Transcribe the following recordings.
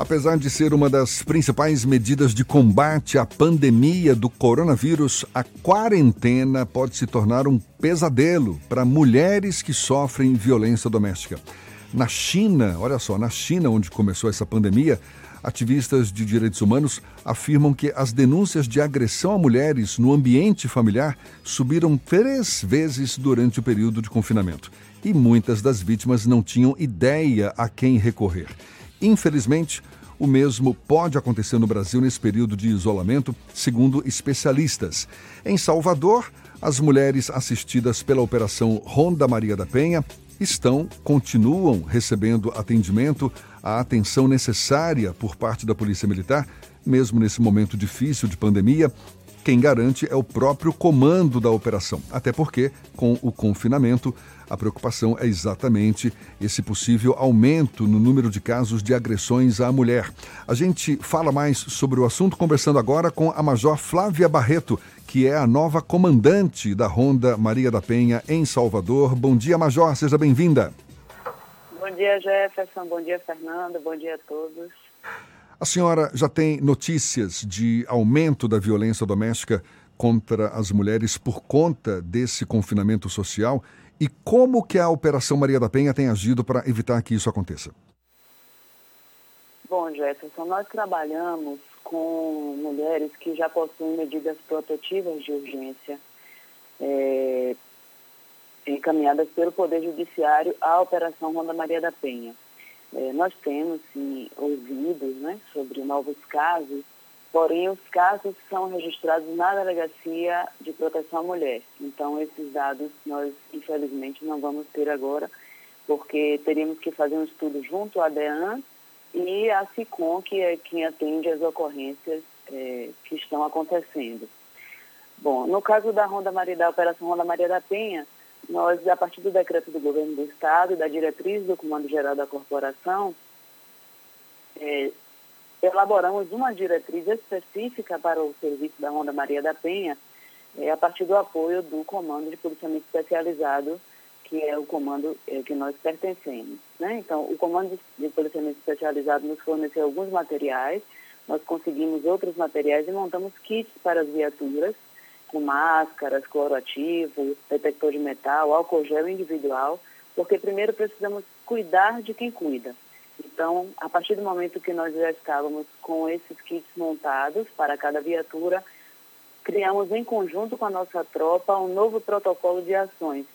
Apesar de ser uma das principais medidas de combate à pandemia do coronavírus, a quarentena pode se tornar um pesadelo para mulheres que sofrem violência doméstica. Na China, olha só, na China, onde começou essa pandemia, ativistas de direitos humanos afirmam que as denúncias de agressão a mulheres no ambiente familiar subiram três vezes durante o período de confinamento. E muitas das vítimas não tinham ideia a quem recorrer. Infelizmente, o mesmo pode acontecer no Brasil nesse período de isolamento, segundo especialistas. Em Salvador, as mulheres assistidas pela Operação Ronda Maria da Penha estão, continuam recebendo atendimento, a atenção necessária por parte da Polícia Militar, mesmo nesse momento difícil de pandemia. Quem garante é o próprio comando da operação, até porque, com o confinamento, a preocupação é exatamente esse possível aumento no número de casos de agressões à mulher. A gente fala mais sobre o assunto conversando agora com a Major Flávia Barreto, que é a nova comandante da Ronda Maria da Penha em Salvador. Bom dia, Major, seja bem-vinda. Bom dia, Jefferson. Bom dia, Fernando. Bom dia a todos. A senhora já tem notícias de aumento da violência doméstica contra as mulheres por conta desse confinamento social e como que a Operação Maria da Penha tem agido para evitar que isso aconteça? Bom, Jefferson, nós trabalhamos com mulheres que já possuem medidas protetivas de urgência é, encaminhadas pelo Poder Judiciário à Operação Ronda Maria da Penha. É, nós temos sim, ouvido né, sobre novos casos Porém, os casos são registrados na Delegacia de Proteção à Mulher. Então, esses dados nós, infelizmente, não vamos ter agora, porque teríamos que fazer um estudo junto à DEAN e à SICOM, que é quem atende as ocorrências é, que estão acontecendo. Bom, no caso da Ronda Maria, da Operação Ronda Maria da Penha, nós, a partir do decreto do governo do Estado e da diretriz do Comando Geral da Corporação, é, elaboramos uma diretriz específica para o serviço da Ronda Maria da Penha, é, a partir do apoio do Comando de Policiamento Especializado, que é o comando é, que nós pertencemos. Né? Então, o Comando de Policiamento Especializado nos forneceu alguns materiais, nós conseguimos outros materiais e montamos kits para as viaturas, com máscaras, cloroativo, detector de metal, álcool gel individual, porque primeiro precisamos cuidar de quem cuida. Então, a partir do momento que nós já estávamos com esses kits montados para cada viatura, criamos em conjunto com a nossa tropa um novo protocolo de ações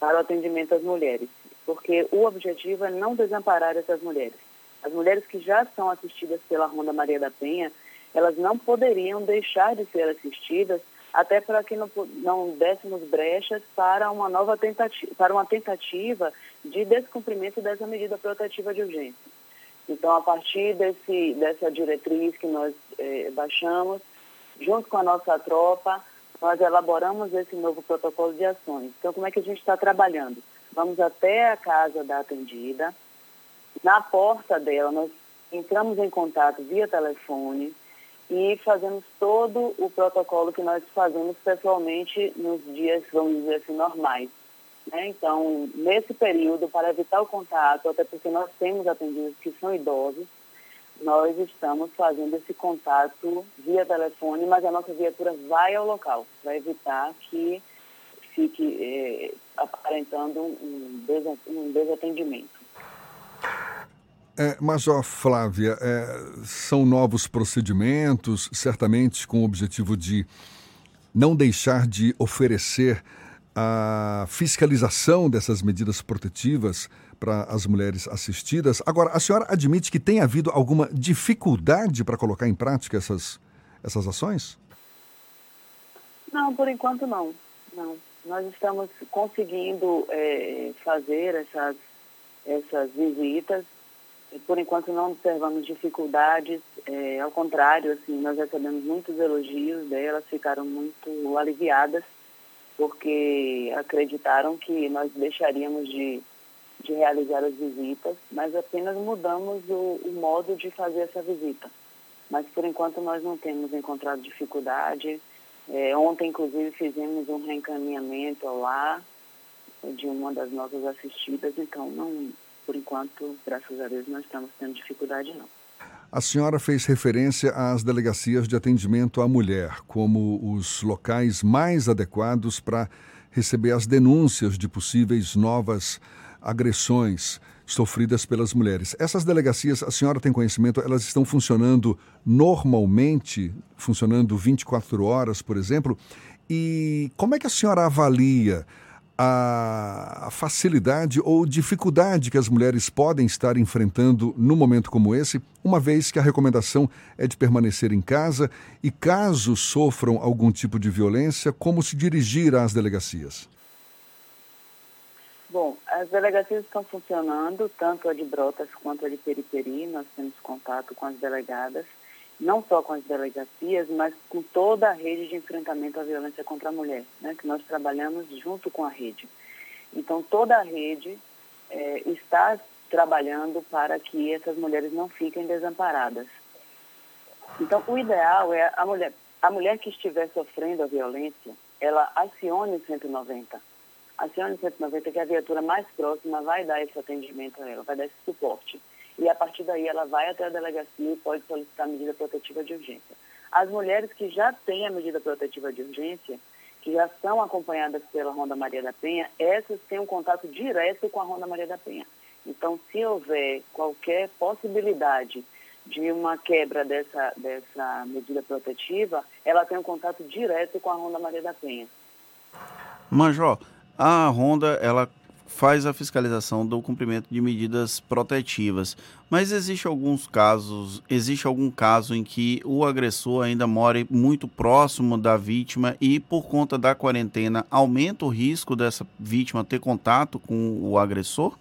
para o atendimento às mulheres, porque o objetivo é não desamparar essas mulheres. As mulheres que já são assistidas pela Ronda Maria da Penha, elas não poderiam deixar de ser assistidas até para que não, não dessemos brechas para uma nova tentativa, para uma tentativa de descumprimento dessa medida protetiva de urgência. Então, a partir desse, dessa diretriz que nós eh, baixamos, junto com a nossa tropa, nós elaboramos esse novo protocolo de ações. Então, como é que a gente está trabalhando? Vamos até a casa da atendida, na porta dela, nós entramos em contato via telefone, e fazemos todo o protocolo que nós fazemos pessoalmente nos dias, vamos dizer assim, normais. Né? Então, nesse período, para evitar o contato, até porque nós temos atendidos que são idosos, nós estamos fazendo esse contato via telefone, mas a nossa viatura vai ao local, para evitar que fique eh, aparentando um desatendimento. É, Major Flávia, é, são novos procedimentos, certamente com o objetivo de não deixar de oferecer a fiscalização dessas medidas protetivas para as mulheres assistidas. Agora, a senhora admite que tem havido alguma dificuldade para colocar em prática essas, essas ações? Não, por enquanto não. não. Nós estamos conseguindo é, fazer essas, essas visitas por enquanto não observamos dificuldades, é, ao contrário, assim, nós recebemos muitos elogios delas, ficaram muito aliviadas, porque acreditaram que nós deixaríamos de, de realizar as visitas, mas apenas mudamos o, o modo de fazer essa visita. Mas por enquanto nós não temos encontrado dificuldade. É, ontem, inclusive, fizemos um reencaminhamento lá de uma das nossas assistidas, então não, por enquanto, graças a Deus, não estamos tendo dificuldade, não. A senhora fez referência às delegacias de atendimento à mulher como os locais mais adequados para receber as denúncias de possíveis novas agressões sofridas pelas mulheres. Essas delegacias, a senhora tem conhecimento, elas estão funcionando normalmente, funcionando 24 horas, por exemplo? E como é que a senhora avalia a facilidade ou dificuldade que as mulheres podem estar enfrentando num momento como esse, uma vez que a recomendação é de permanecer em casa e, caso sofram algum tipo de violência, como se dirigir às delegacias? Bom, as delegacias estão funcionando, tanto a de Brotas quanto a de Periperi, nós temos contato com as delegadas não só com as delegacias, mas com toda a rede de enfrentamento à violência contra a mulher, né, que nós trabalhamos junto com a rede. Então, toda a rede é, está trabalhando para que essas mulheres não fiquem desamparadas. Então, o ideal é a mulher, a mulher que estiver sofrendo a violência, ela acione o 190. Acione o 190, que a viatura mais próxima vai dar esse atendimento a ela, vai dar esse suporte e a partir daí ela vai até a delegacia e pode solicitar medida protetiva de urgência. As mulheres que já têm a medida protetiva de urgência, que já são acompanhadas pela Ronda Maria da Penha, essas têm um contato direto com a Ronda Maria da Penha. Então, se houver qualquer possibilidade de uma quebra dessa, dessa medida protetiva, ela tem um contato direto com a Ronda Maria da Penha. Major, a Ronda, ela faz a fiscalização do cumprimento de medidas protetivas. Mas existe alguns casos, existe algum caso em que o agressor ainda mora muito próximo da vítima e por conta da quarentena aumenta o risco dessa vítima ter contato com o agressor?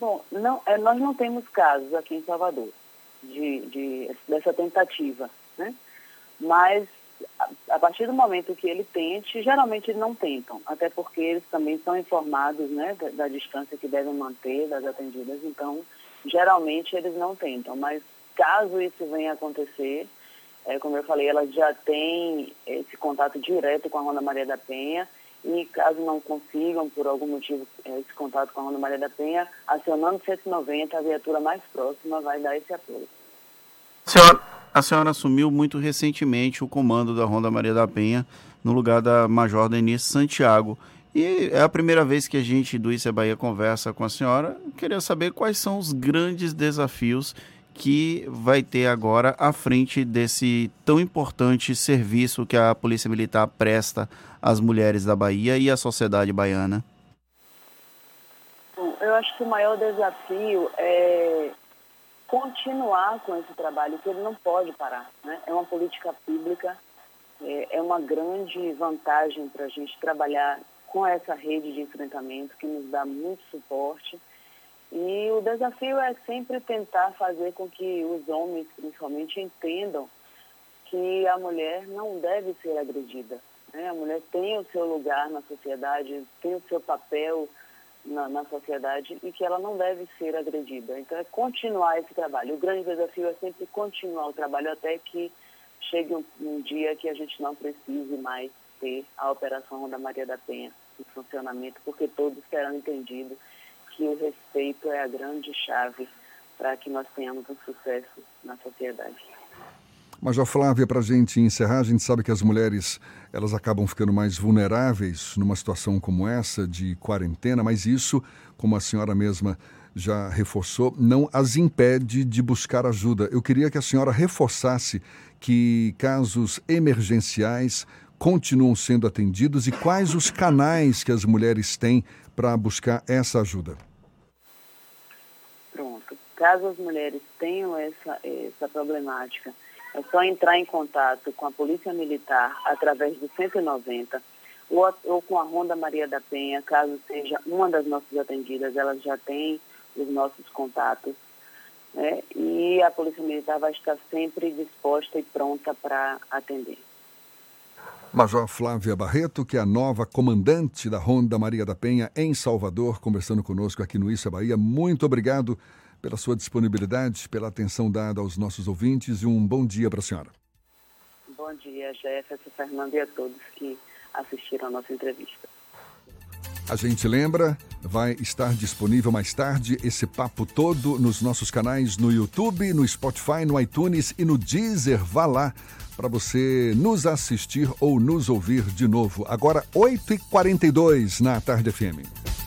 Bom, não, é, nós não temos casos aqui em Salvador de, de dessa tentativa, né? Mas a partir do momento que ele tente, geralmente não tentam, até porque eles também são informados né, da, da, distância que devem manter das atendidas, então geralmente eles não tentam, mas caso isso venha a acontecer, é, como eu falei, elas já têm esse contato direto com a Ronda Maria da Penha e caso não consigam, por algum motivo, é, esse contato com a Ronda Maria da Penha, acionando 190, a viatura mais próxima vai dar esse apoio. Senhora, a senhora assumiu muito recentemente o comando da Ronda Maria da Penha no lugar da Major Denise Santiago. E é a primeira vez que a gente do Isso é Bahia conversa com a senhora. Queria saber quais são os grandes desafios que vai ter agora à frente desse tão importante serviço que a Polícia Militar presta às mulheres da Bahia e à sociedade baiana. Eu acho que o maior desafio é continuar com esse trabalho, que ele não pode parar. Né? É uma política pública, é, é uma grande vantagem para a gente trabalhar com essa rede de enfrentamento que nos dá muito suporte. E o desafio é sempre tentar fazer com que os homens, principalmente, entendam que a mulher não deve ser agredida. Né? A mulher tem o seu lugar na sociedade, tem o seu papel na, na, sociedade e que ela não deve ser agredida. Então, é continuar esse trabalho. O grande desafio é sempre continuar o trabalho até que chegue um, um dia que a gente não precise mais ter a Operação Ronda Maria da Penha em funcionamento, porque todos terão entendido que o respeito é a grande chave para que nós tenhamos um sucesso na sociedade. Major Flávia, para a gente encerrar, a gente sabe que as mulheres elas acabam ficando mais vulneráveis numa situação como essa de quarentena, mas isso, como a senhora mesma já reforçou, não as impede de buscar ajuda. Eu queria que a senhora reforçasse que casos emergenciais continuam sendo atendidos e quais os canais que as mulheres têm para buscar essa ajuda. Pronto. Caso as mulheres tenham essa, essa problemática é só entrar em contato com a Polícia Militar através do 190 ou, ou com a Ronda Maria da Penha, caso seja uma das nossas atendidas, elas já têm os nossos contatos. Né? E a Polícia Militar vai estar sempre disposta e pronta para atender. Major Flávia Barreto, que é a nova comandante da Ronda Maria da Penha em Salvador, conversando conosco aqui no Issa Bahia. Muito obrigado pela sua disponibilidade, pela atenção dada aos nossos ouvintes e um bom dia para a senhora. Bom dia, Jefferson, Fernando e a todos que assistiram a nossa entrevista. A gente lembra, vai estar disponível mais tarde esse papo todo nos nossos canais no YouTube, no Spotify, no iTunes e no Deezer. Vá lá para você nos assistir ou nos ouvir de novo. Agora, 8h42 na Tarde FM.